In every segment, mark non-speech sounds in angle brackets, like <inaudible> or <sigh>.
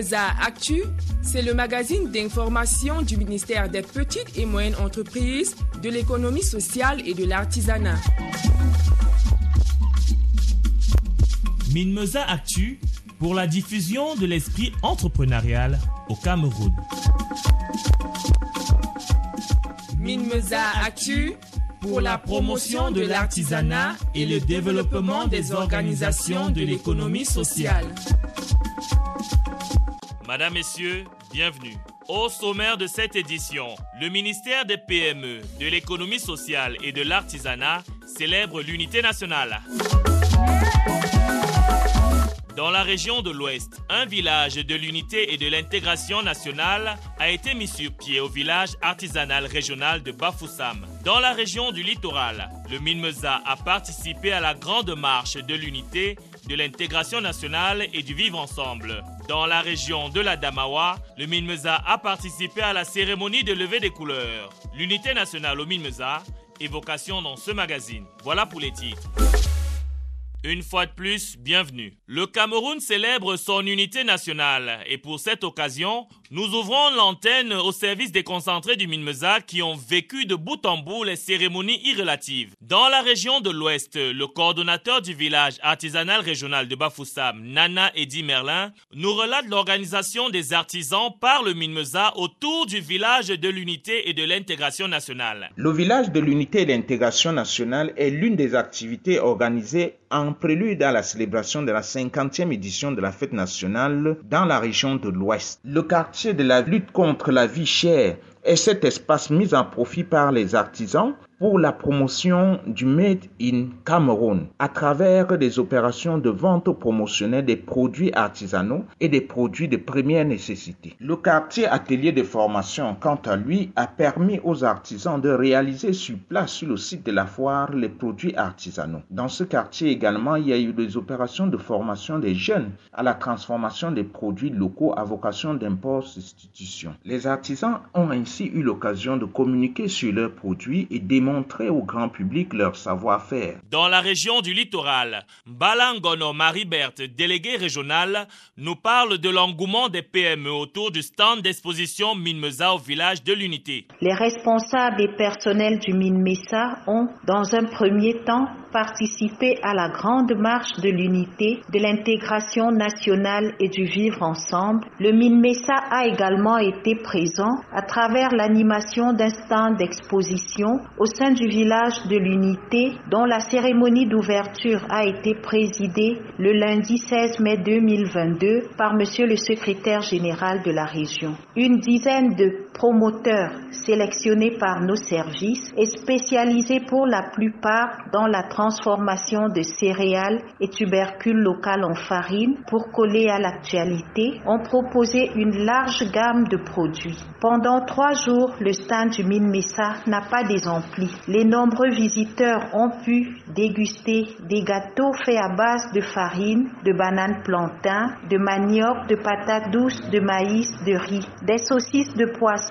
Minmeza Actu, c'est le magazine d'information du ministère des Petites et Moyennes Entreprises, de l'économie sociale et de l'artisanat. Minmeza Actu pour la diffusion de l'esprit entrepreneurial au Cameroun. Minmeza Actu pour la promotion de l'artisanat et le développement des organisations de l'économie sociale. Madame, Messieurs, bienvenue. Au sommaire de cette édition, le ministère des PME, de l'économie sociale et de l'artisanat célèbre l'unité nationale. Dans la région de l'Ouest, un village de l'unité et de l'intégration nationale a été mis sur pied au village artisanal régional de Bafoussam. Dans la région du littoral, le Minmeza a participé à la grande marche de l'unité, de l'intégration nationale et du vivre ensemble. Dans la région de la Damawa, le Minmeza a participé à la cérémonie de levée des couleurs. L'unité nationale au Minmeza, évocation dans ce magazine. Voilà pour les titres. Une fois de plus, bienvenue. Le Cameroun célèbre son unité nationale et pour cette occasion, nous ouvrons l'antenne au service des concentrés du Minmeza qui ont vécu de bout en bout les cérémonies irrelatives. Dans la région de l'Ouest, le coordonnateur du village artisanal régional de Bafoussam, Nana Eddy Merlin, nous relate l'organisation des artisans par le Minmeza autour du village de l'unité et de l'intégration nationale. Le village de l'unité et de l'intégration nationale est l'une des activités organisées en prélude à la célébration de la 50e édition de la fête nationale dans la région de l'Ouest. De la lutte contre la vie chère est cet espace mis en profit par les artisans pour la promotion du Made in Cameroun à travers des opérations de vente promotionnelle des produits artisanaux et des produits de première nécessité. Le quartier atelier de formation, quant à lui, a permis aux artisans de réaliser sur place sur le site de la foire les produits artisanaux. Dans ce quartier également, il y a eu des opérations de formation des jeunes à la transformation des produits locaux à vocation d'import-substitution. Les artisans ont ainsi eu l'occasion de communiquer sur leurs produits et démontrer montrer au grand public leur savoir-faire. Dans la région du littoral, Balangono Marie-Berthe, déléguée régionale, nous parle de l'engouement des PME autour du stand d'exposition Minmesa au village de l'Unité. Les responsables et personnels du Minmesa ont, dans un premier temps, participé à la grande marche de l'unité, de l'intégration nationale et du vivre ensemble. Le Minmesa a également été présent à travers l'animation d'un stand d'exposition au sein du village de l'unité dont la cérémonie d'ouverture a été présidée le lundi 16 mai 2022 par monsieur le secrétaire général de la région. Une dizaine de promoteurs sélectionnés par nos services et spécialisés pour la plupart dans la transformation de céréales et tubercules locales en farine pour coller à l'actualité ont proposé une large gamme de produits. Pendant trois jours, le stand du Minmesa n'a pas désempli. Les nombreux visiteurs ont pu déguster des gâteaux faits à base de farine, de bananes plantain, de manioc, de patates douces, de maïs, de riz, des saucisses de poisson,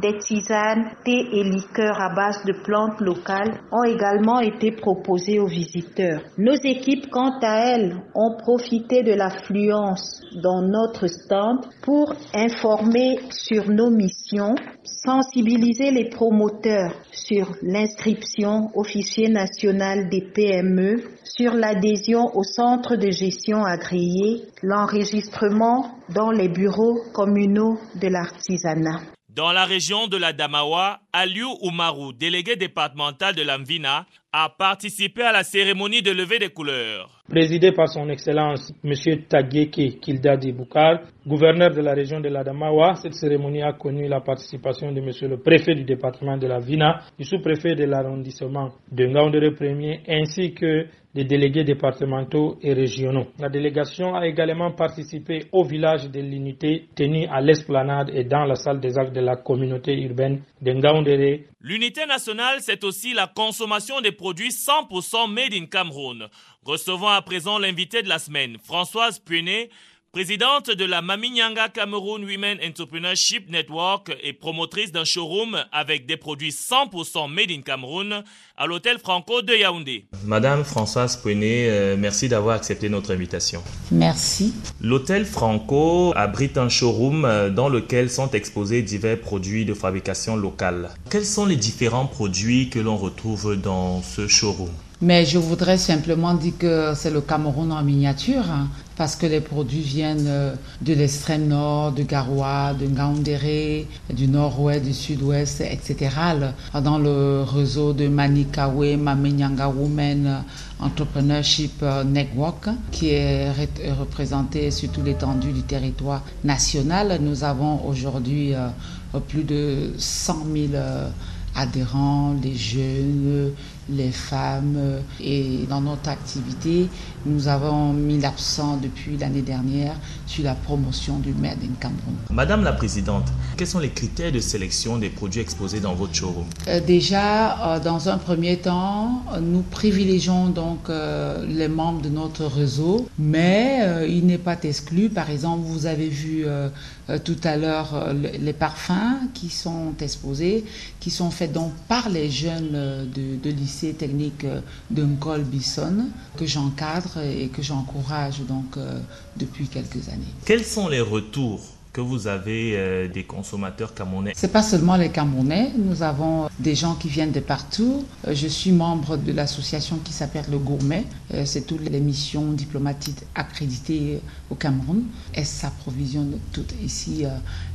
des tisanes, thé et liqueurs à base de plantes locales ont également été proposés aux visiteurs. Nos équipes, quant à elles, ont profité de l'affluence dans notre stand pour informer sur nos missions, sensibiliser les promoteurs sur l'inscription au fichier national des PME, sur l'adhésion au centre de gestion agréé, l'enregistrement dans les bureaux communaux de l'artisanat. Dans la région de la Damawa, Aliou Oumarou, délégué départemental de l'Amvina, a participé à la cérémonie de levée des couleurs. Présidé par son Excellence M. Tagieke Kildadi Boukar, gouverneur de la région de l'Adamawa, cette cérémonie a connu la participation de M. le préfet du département de la Vina, du sous-préfet de l'arrondissement de Ngaoundere Premier, ainsi que des délégués départementaux et régionaux. La délégation a également participé au village de l'unité tenu à l'esplanade et dans la salle des actes de la communauté urbaine de Ngaoundere. L'unité nationale, c'est aussi la consommation des produits 100% made in Cameroun. Recevons à présent l'invité de la semaine, Françoise Puenet, Présidente de la Maminyanga Cameroon Women Entrepreneurship Network et promotrice d'un showroom avec des produits 100% made in Cameroun à l'hôtel Franco de Yaoundé. Madame Françoise Pouenet, euh, merci d'avoir accepté notre invitation. Merci. L'hôtel Franco abrite un showroom euh, dans lequel sont exposés divers produits de fabrication locale. Quels sont les différents produits que l'on retrouve dans ce showroom? Mais je voudrais simplement dire que c'est le Cameroun en miniature, hein, parce que les produits viennent euh, de l'extrême nord, de Garoua, de Ngaoundéré, du nord-ouest, du sud-ouest, etc. Dans le réseau de Manikawe, Mamenyanga Women Entrepreneurship euh, Network, qui est représenté sur toute l'étendue du territoire national, nous avons aujourd'hui euh, plus de 100 000 adhérents, les jeunes, les femmes. Et dans notre activité, nous avons mis l'accent depuis l'année dernière sur la promotion du Made in Cameroun. Madame la Présidente, quels sont les critères de sélection des produits exposés dans votre showroom? Euh, Déjà, euh, dans un premier temps, nous privilégions donc euh, les membres de notre réseau, mais il n'est pas exclu. Par exemple, vous avez vu tout à l'heure les parfums qui sont exposés, qui sont faits donc par les jeunes de, de lycée technique euh, de Nkol Bisson que j'encadre et que j'encourage donc euh, depuis quelques années. Quels sont les retours que vous avez euh, des consommateurs camerounais C'est pas seulement les Camerounais, nous avons des gens qui viennent de partout. Euh, je suis membre de l'association qui s'appelle Le Gourmet. Euh, c'est toutes les missions diplomatiques accréditées au Cameroun. Elles s'approvisionnent toutes ici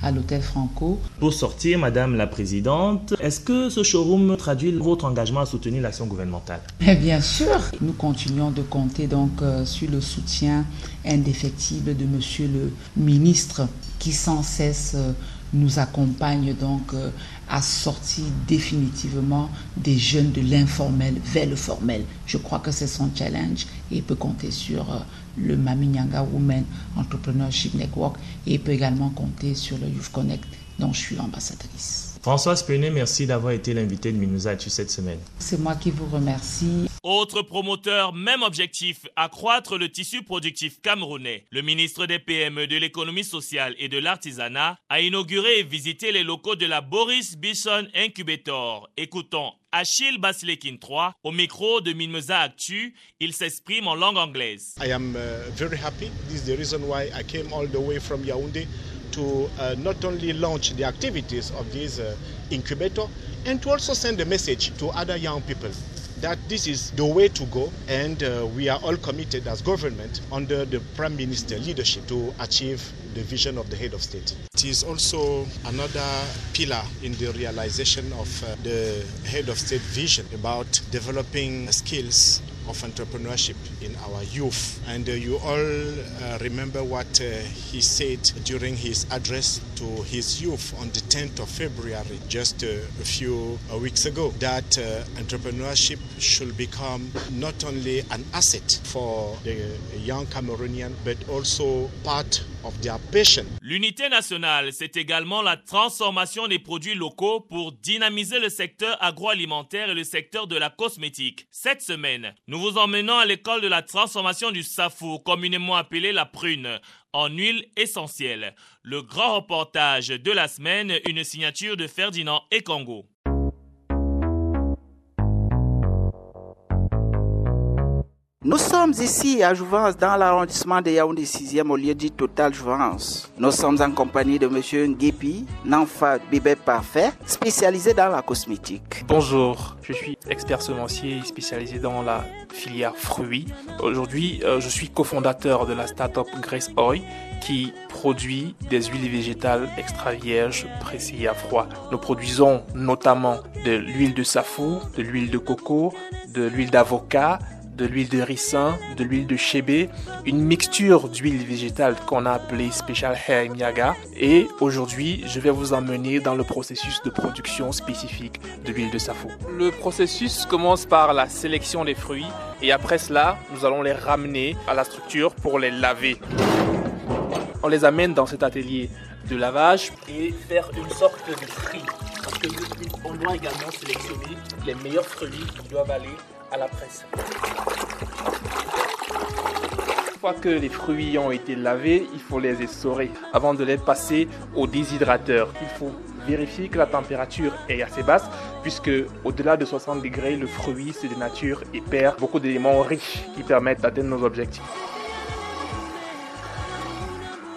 à l'hôtel Franco. Pour sortir, Madame la Présidente, est-ce que ce showroom traduit votre engagement à soutenir l'action gouvernementale? <laughs> Bien sûr, nous continuons de compter donc sur le soutien indéfectible de Monsieur le ministre qui sans cesse euh, nous accompagne donc euh, à sortir définitivement des jeunes de l'informel vers le formel. Je crois que c'est son challenge et il peut compter sur euh, le Maminyanga Women Entrepreneurship Network et il peut également compter sur le Youth Connect dont je suis l'ambassadrice. Françoise Penet, merci d'avoir été l'invité de Minouza cette semaine. C'est moi qui vous remercie. Autre promoteur, même objectif, accroître le tissu productif camerounais. Le ministre des PME, de l'économie sociale et de l'artisanat a inauguré et visité les locaux de la Boris Bisson Incubator. Écoutons Achille Baslekin III au micro de Minmeza Actu. Il s'exprime en langue anglaise. I am uh, very happy. This is the reason why I came all the way from Yaoundé to uh, not only launch the activities of this uh, incubator and to also send a message to other young people that this is the way to go and uh, we are all committed as government under the prime minister leadership to achieve the vision of the head of state. It is also another pillar in the realization of uh, the head of state vision about developing skills of entrepreneurship in our youth. And uh, you all uh, remember what uh, he said during his address to his youth on the 10th of February, just uh, a few uh, weeks ago, that uh, entrepreneurship should become not only an asset for the young Cameroonian, but also part of their passion. L'unité nationale, c'est également la transformation des produits locaux pour dynamiser le secteur agroalimentaire et le secteur de la cosmétique. Cette semaine, nous vous emmenons à l'école de la transformation du safou, communément appelé la prune, en huile essentielle. Le grand reportage de la semaine, une signature de Ferdinand Ekongo. Nous sommes ici à Jouvence, dans l'arrondissement de Yaoundé 6e, au lieu dit Total Jouvence. Nous sommes en compagnie de M. Ngepi, Nanfa Bébé Parfait, spécialisé dans la cosmétique. Bonjour, je suis expert semencier spécialisé dans la filière fruits. Aujourd'hui, euh, je suis cofondateur de la startup Grace Oil qui produit des huiles végétales extra vierges pressées à froid. Nous produisons notamment de l'huile de safou, de l'huile de coco, de l'huile d'avocat, de l'huile de ricin, de l'huile de chébé, une mixture d'huile végétale qu'on a appelée Special Hair Miaga. Et aujourd'hui, je vais vous emmener dans le processus de production spécifique de l'huile de safo. Le processus commence par la sélection des fruits et après cela, nous allons les ramener à la structure pour les laver. On les amène dans cet atelier de lavage et faire une sorte de tri. Parce que on doit également sélectionner les meilleurs fruits qui doivent aller à la presse. Fois que les fruits ont été lavés, il faut les essorer avant de les passer au déshydrateur. Il faut vérifier que la température est assez basse puisque au-delà de 60 degrés, le fruit se dénature et perd beaucoup d'éléments riches qui permettent d'atteindre nos objectifs.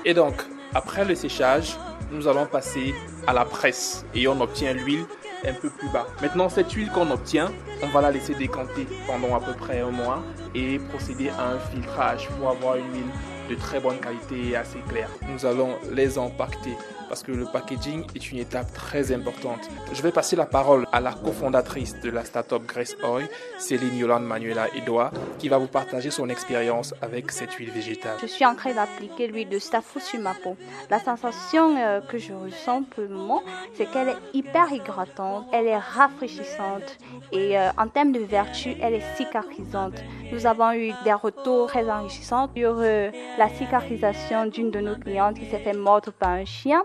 Et donc, après le séchage, nous allons passer à la presse et on obtient l'huile un peu plus bas. Maintenant, cette huile qu'on obtient, on va la laisser décanter pendant à peu près un mois et procéder à un filtrage pour avoir une huile de très bonne qualité et assez claire. Nous allons les empaqueter parce que le packaging est une étape très importante. Je vais passer la parole à la cofondatrice de la startup Grace Oil, Céline Yolande Manuela Edouard, qui va vous partager son expérience avec cette huile végétale. Je suis en train d'appliquer l'huile de stafou sur ma peau. La sensation euh, que je ressens pour le moment, c'est qu'elle est hyper hydratante, elle est rafraîchissante et euh, en termes de vertu, elle est cicatrisante. Nous avons eu des retours très enrichissants sur euh, la cicatrisation d'une de nos clientes qui s'est fait mordre par un chien.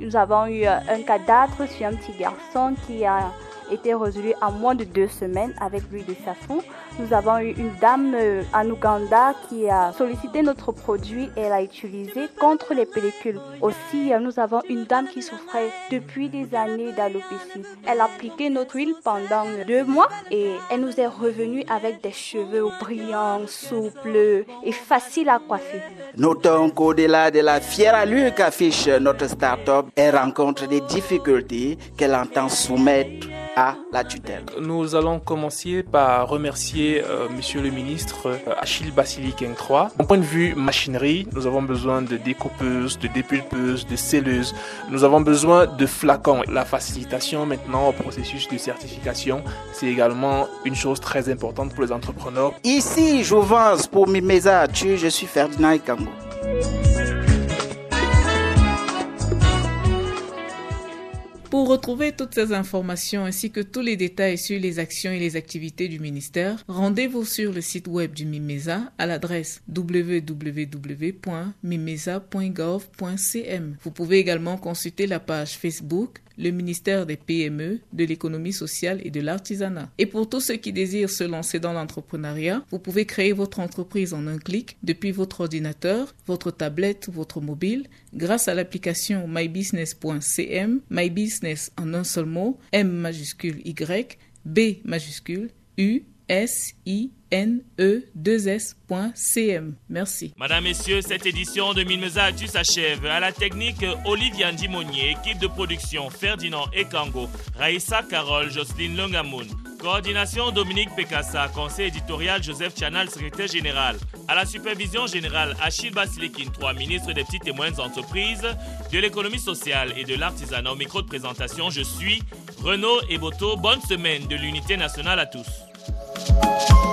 Nous avons eu euh, un cadavre sur un petit garçon qui a été résolu en moins de deux semaines avec l'huile de safou. Nous avons eu une dame euh, en Ouganda qui a sollicité notre produit et l'a utilisé contre les pellicules. Aussi, euh, nous avons une dame qui souffrait depuis des années d'alopécie. Elle a appliqué notre huile pendant deux mois et elle nous est revenue avec des cheveux brillants, souples et faciles à coiffer. Notons qu'au-delà de la fière allure qu'affiche notre start-up, elle rencontre des difficultés qu'elle entend soumettre à la tutelle. Nous allons commencer par remercier euh, Monsieur le ministre euh, Achille Basili 3. Au point de vue machinerie, nous avons besoin de découpeuses, de dépulpeuses, de scelleuses. Nous avons besoin de flacons. La facilitation maintenant au processus de certification, c'est également une chose très importante pour les entrepreneurs. Ici, Jouvence pour Mimeza je suis Ferdinand Ikango. Pour retrouver toutes ces informations ainsi que tous les détails sur les actions et les activités du ministère, rendez-vous sur le site web du MIMESA à l'adresse www.mimesa.gov.cm. Vous pouvez également consulter la page Facebook le ministère des PME, de l'économie sociale et de l'artisanat. Et pour tous ceux qui désirent se lancer dans l'entrepreneuriat, vous pouvez créer votre entreprise en un clic depuis votre ordinateur, votre tablette ou votre mobile grâce à l'application mybusiness.cm, mybusiness en un seul mot, M majuscule Y, B majuscule, U, S, I, N-E-2-S.cm. Merci. Madame, Messieurs, cette édition de Minmeza Actu s'achève. À la technique, Olivier Andimonier, équipe de production Ferdinand Ekango, Raïssa Carole, Jocelyne Longamoun. Coordination Dominique Pekassa, conseil éditorial Joseph Chanal, secrétaire général. À la supervision générale Achille Basilikin, 3 ministre des petites et moyennes entreprises, de l'économie sociale et de l'artisanat. Au micro de présentation, je suis Renaud Eboto. Bonne semaine de l'unité nationale à tous. you